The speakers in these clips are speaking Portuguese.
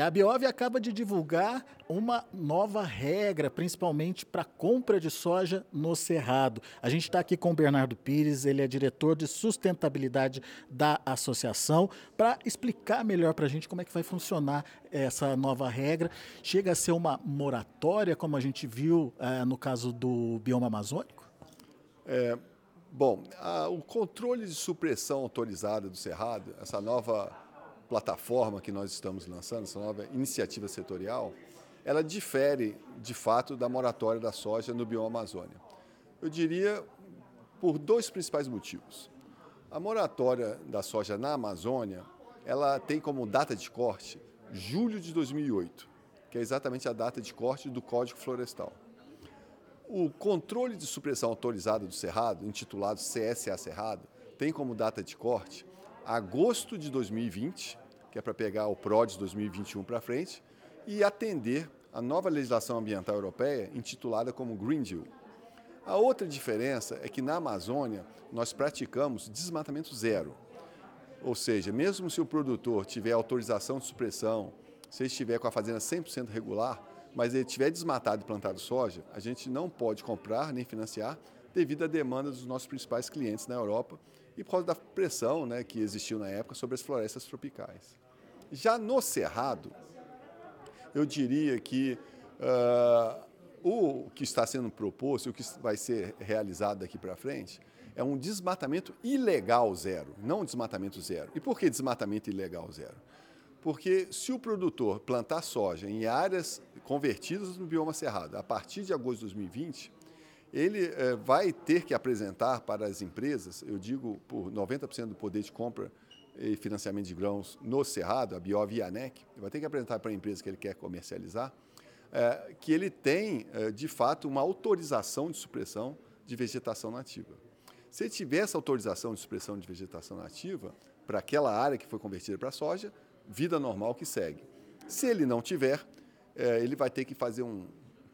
A Biov acaba de divulgar uma nova regra, principalmente para compra de soja no Cerrado. A gente está aqui com o Bernardo Pires, ele é diretor de sustentabilidade da associação, para explicar melhor para a gente como é que vai funcionar essa nova regra. Chega a ser uma moratória, como a gente viu é, no caso do bioma amazônico? É, bom, a, o controle de supressão autorizada do Cerrado, essa nova plataforma que nós estamos lançando, essa nova iniciativa setorial, ela difere, de fato, da moratória da soja no bioma Amazônia. Eu diria por dois principais motivos. A moratória da soja na Amazônia, ela tem como data de corte julho de 2008, que é exatamente a data de corte do Código Florestal. O controle de supressão autorizada do Cerrado, intitulado CSA Cerrado, tem como data de corte agosto de 2020, que é para pegar o PRODES 2021 para frente, e atender a nova legislação ambiental europeia, intitulada como Green Deal. A outra diferença é que na Amazônia nós praticamos desmatamento zero. Ou seja, mesmo se o produtor tiver autorização de supressão, se ele estiver com a fazenda 100% regular, mas ele tiver desmatado e plantado soja, a gente não pode comprar nem financiar devido à demanda dos nossos principais clientes na Europa e por causa da pressão né, que existiu na época sobre as florestas tropicais. Já no Cerrado, eu diria que uh, o que está sendo proposto, o que vai ser realizado daqui para frente, é um desmatamento ilegal zero, não um desmatamento zero. E por que desmatamento ilegal zero? Porque se o produtor plantar soja em áreas convertidas no bioma cerrado a partir de agosto de 2020, ele eh, vai ter que apresentar para as empresas, eu digo por 90% do poder de compra e financiamento de grãos no Cerrado, a Biov e a ANEC, ele vai ter que apresentar para a empresa que ele quer comercializar, eh, que ele tem, eh, de fato, uma autorização de supressão de vegetação nativa. Se ele tiver essa autorização de supressão de vegetação nativa para aquela área que foi convertida para soja, vida normal que segue. Se ele não tiver, ele vai ter que fazer um,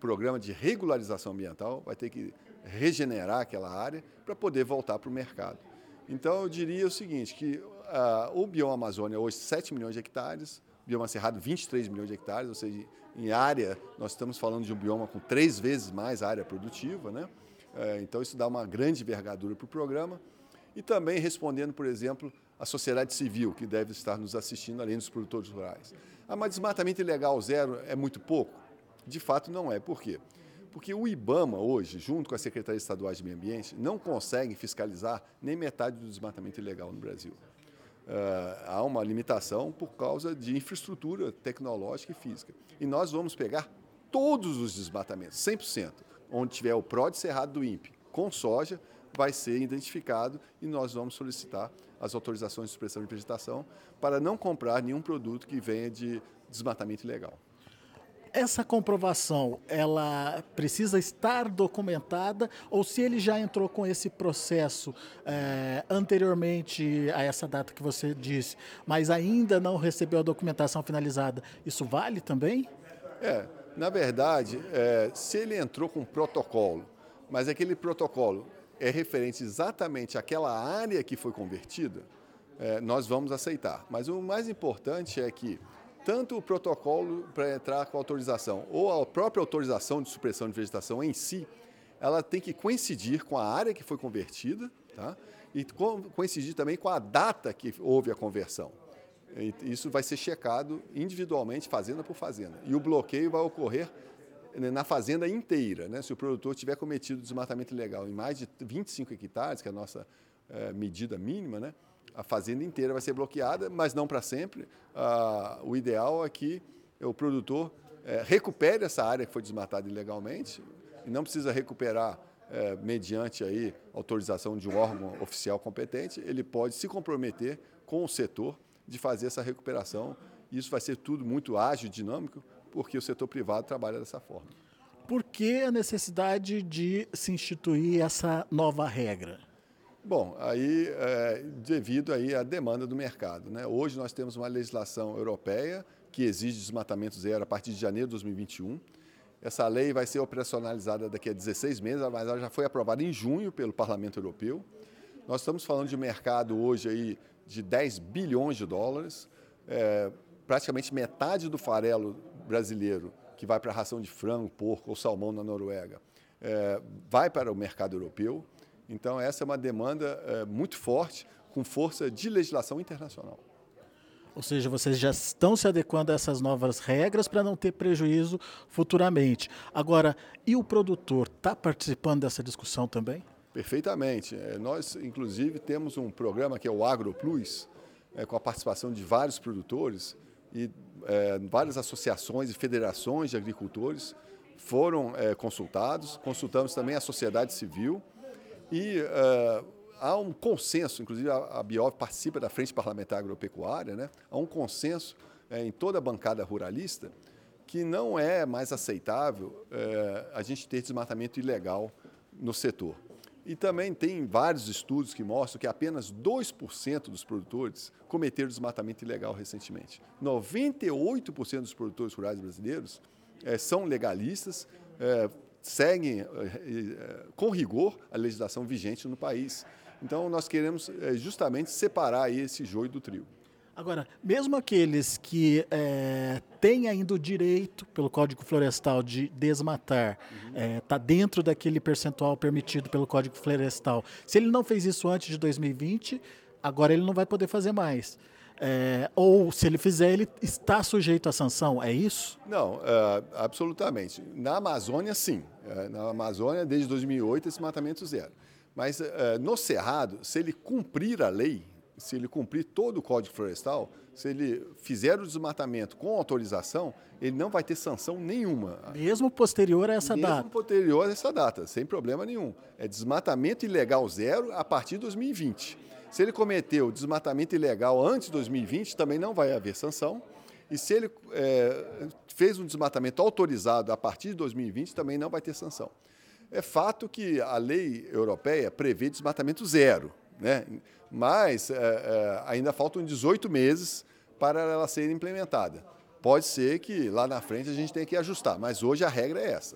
programa de regularização ambiental, vai ter que regenerar aquela área para poder voltar para o mercado. Então, eu diria o seguinte, que uh, o bioma Amazônia hoje 7 milhões de hectares, bioma Cerrado 23 milhões de hectares, ou seja, em área nós estamos falando de um bioma com três vezes mais área produtiva, né? Uh, então isso dá uma grande envergadura para o programa. E também respondendo, por exemplo, a sociedade civil, que deve estar nos assistindo, além dos produtores rurais. Ah, mas desmatamento ilegal zero é muito pouco? De fato, não é. Por quê? Porque o IBAMA, hoje, junto com a Secretaria Estadual de Meio Ambiente, não consegue fiscalizar nem metade do desmatamento ilegal no Brasil. Uh, há uma limitação por causa de infraestrutura tecnológica e física. E nós vamos pegar todos os desmatamentos, 100%. Onde tiver o PROD Cerrado do INPE com soja, vai ser identificado e nós vamos solicitar as autorizações de supressão de vegetação para não comprar nenhum produto que venha de desmatamento ilegal. Essa comprovação, ela precisa estar documentada ou se ele já entrou com esse processo é, anteriormente a essa data que você disse, mas ainda não recebeu a documentação finalizada, isso vale também? É, na verdade, é, se ele entrou com um protocolo, mas aquele protocolo é referente exatamente àquela área que foi convertida, é, nós vamos aceitar. Mas o mais importante é que tanto o protocolo para entrar com autorização ou a própria autorização de supressão de vegetação em si, ela tem que coincidir com a área que foi convertida tá? e coincidir também com a data que houve a conversão. Isso vai ser checado individualmente, fazenda por fazenda. E o bloqueio vai ocorrer né, na fazenda inteira. Né? Se o produtor tiver cometido desmatamento ilegal em mais de 25 hectares, que é a nossa é, medida mínima, né? A fazenda inteira vai ser bloqueada, mas não para sempre. Ah, o ideal é que o produtor é, recupere essa área que foi desmatada ilegalmente e não precisa recuperar é, mediante aí autorização de um órgão oficial competente, ele pode se comprometer com o setor de fazer essa recuperação. Isso vai ser tudo muito ágil, dinâmico, porque o setor privado trabalha dessa forma. Por que a necessidade de se instituir essa nova regra? Bom, aí é, devido aí à demanda do mercado. Né? Hoje nós temos uma legislação europeia que exige desmatamento zero a partir de janeiro de 2021. Essa lei vai ser operacionalizada daqui a 16 meses, mas ela já foi aprovada em junho pelo Parlamento Europeu. Nós estamos falando de mercado hoje aí de 10 bilhões de dólares. É, praticamente metade do farelo brasileiro que vai para a ração de frango, porco ou salmão na Noruega é, vai para o mercado europeu. Então, essa é uma demanda é, muito forte, com força de legislação internacional. Ou seja, vocês já estão se adequando a essas novas regras para não ter prejuízo futuramente. Agora, e o produtor está participando dessa discussão também? Perfeitamente. É, nós, inclusive, temos um programa que é o AgroPlus, é, com a participação de vários produtores e é, várias associações e federações de agricultores foram consultados. Consultamos também a sociedade civil e é, há um consenso, inclusive a, a Biov participa da Frente Parlamentar Agropecuária, né? há um consenso é, em toda a bancada ruralista que não é mais aceitável é, a gente ter desmatamento ilegal no setor. E também tem vários estudos que mostram que apenas 2% dos produtores cometeram desmatamento ilegal recentemente. 98% dos produtores rurais brasileiros é, são legalistas, é, seguem é, é, com rigor a legislação vigente no país. Então, nós queremos justamente separar esse joio do trigo. Agora, mesmo aqueles que é, têm ainda o direito, pelo Código Florestal, de desmatar, está uhum. é, dentro daquele percentual permitido pelo Código Florestal. Se ele não fez isso antes de 2020, agora ele não vai poder fazer mais. É, ou, se ele fizer, ele está sujeito à sanção, é isso? Não, é, absolutamente. Na Amazônia, sim. É, na Amazônia, desde 2008, esse matamento zero. Mas é, no Cerrado, se ele cumprir a lei, se ele cumprir todo o Código Florestal, se ele fizer o desmatamento com autorização, ele não vai ter sanção nenhuma. Mesmo posterior a essa Mesmo data? Mesmo posterior a essa data, sem problema nenhum. É desmatamento ilegal zero a partir de 2020. Se ele cometeu desmatamento ilegal antes de 2020, também não vai haver sanção. E se ele é, fez um desmatamento autorizado a partir de 2020, também não vai ter sanção. É fato que a lei europeia prevê desmatamento zero, né? mas é, é, ainda faltam 18 meses para ela ser implementada. Pode ser que lá na frente a gente tenha que ajustar, mas hoje a regra é essa.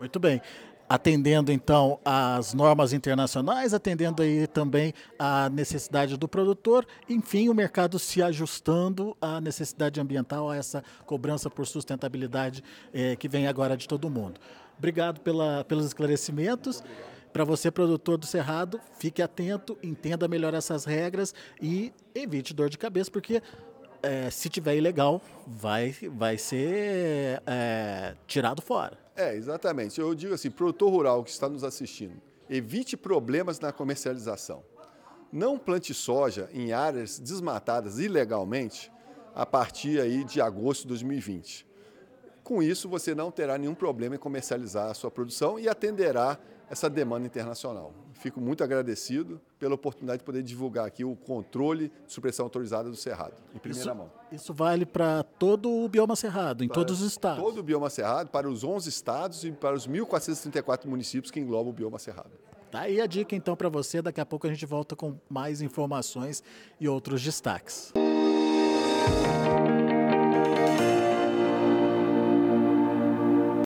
Muito bem atendendo então às normas internacionais, atendendo aí também à necessidade do produtor, enfim, o mercado se ajustando à necessidade ambiental, a essa cobrança por sustentabilidade eh, que vem agora de todo mundo. Obrigado pela, pelos esclarecimentos. Para você, produtor do Cerrado, fique atento, entenda melhor essas regras e evite dor de cabeça, porque é, se tiver ilegal, vai, vai ser é, tirado fora. É, exatamente. Eu digo assim, produtor rural que está nos assistindo, evite problemas na comercialização. Não plante soja em áreas desmatadas ilegalmente a partir aí de agosto de 2020. Com isso, você não terá nenhum problema em comercializar a sua produção e atenderá essa demanda internacional. Fico muito agradecido pela oportunidade de poder divulgar aqui o controle de supressão autorizada do Cerrado, em primeira isso, mão. Isso vale para todo o bioma Cerrado, em para todos os estados? Todo o bioma Cerrado, para os 11 estados e para os 1.434 municípios que englobam o bioma Cerrado. Tá aí a dica então para você, daqui a pouco a gente volta com mais informações e outros destaques. Música